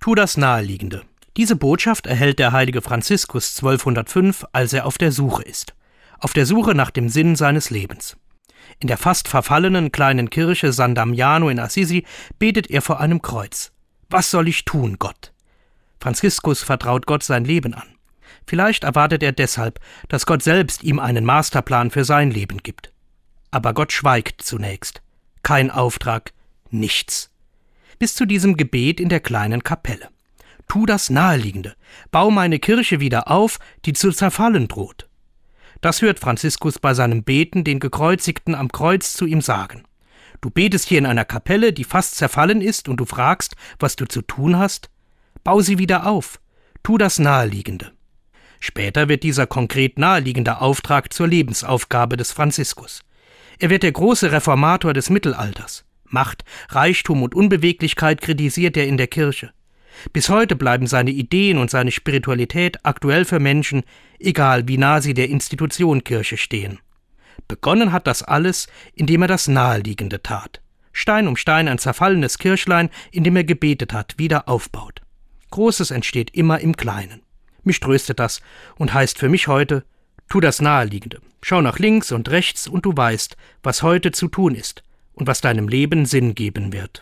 Tu das Naheliegende. Diese Botschaft erhält der heilige Franziskus 1205, als er auf der Suche ist. Auf der Suche nach dem Sinn seines Lebens. In der fast verfallenen kleinen Kirche San Damiano in Assisi betet er vor einem Kreuz. Was soll ich tun, Gott? Franziskus vertraut Gott sein Leben an. Vielleicht erwartet er deshalb, dass Gott selbst ihm einen Masterplan für sein Leben gibt. Aber Gott schweigt zunächst. Kein Auftrag, nichts. Bis zu diesem Gebet in der kleinen Kapelle. Tu das Naheliegende. Bau meine Kirche wieder auf, die zu zerfallen droht. Das hört Franziskus bei seinem Beten den Gekreuzigten am Kreuz zu ihm sagen. Du betest hier in einer Kapelle, die fast zerfallen ist, und du fragst, was du zu tun hast? Bau sie wieder auf. Tu das Naheliegende. Später wird dieser konkret naheliegende Auftrag zur Lebensaufgabe des Franziskus. Er wird der große Reformator des Mittelalters. Macht, Reichtum und Unbeweglichkeit kritisiert er in der Kirche. Bis heute bleiben seine Ideen und seine Spiritualität aktuell für Menschen, egal wie nah sie der Institution Kirche stehen. Begonnen hat das alles, indem er das Naheliegende tat. Stein um Stein ein zerfallenes Kirchlein, in dem er gebetet hat, wieder aufbaut. Großes entsteht immer im Kleinen. Mich tröstet das und heißt für mich heute, tu das Naheliegende. Schau nach links und rechts und du weißt, was heute zu tun ist und was deinem Leben Sinn geben wird.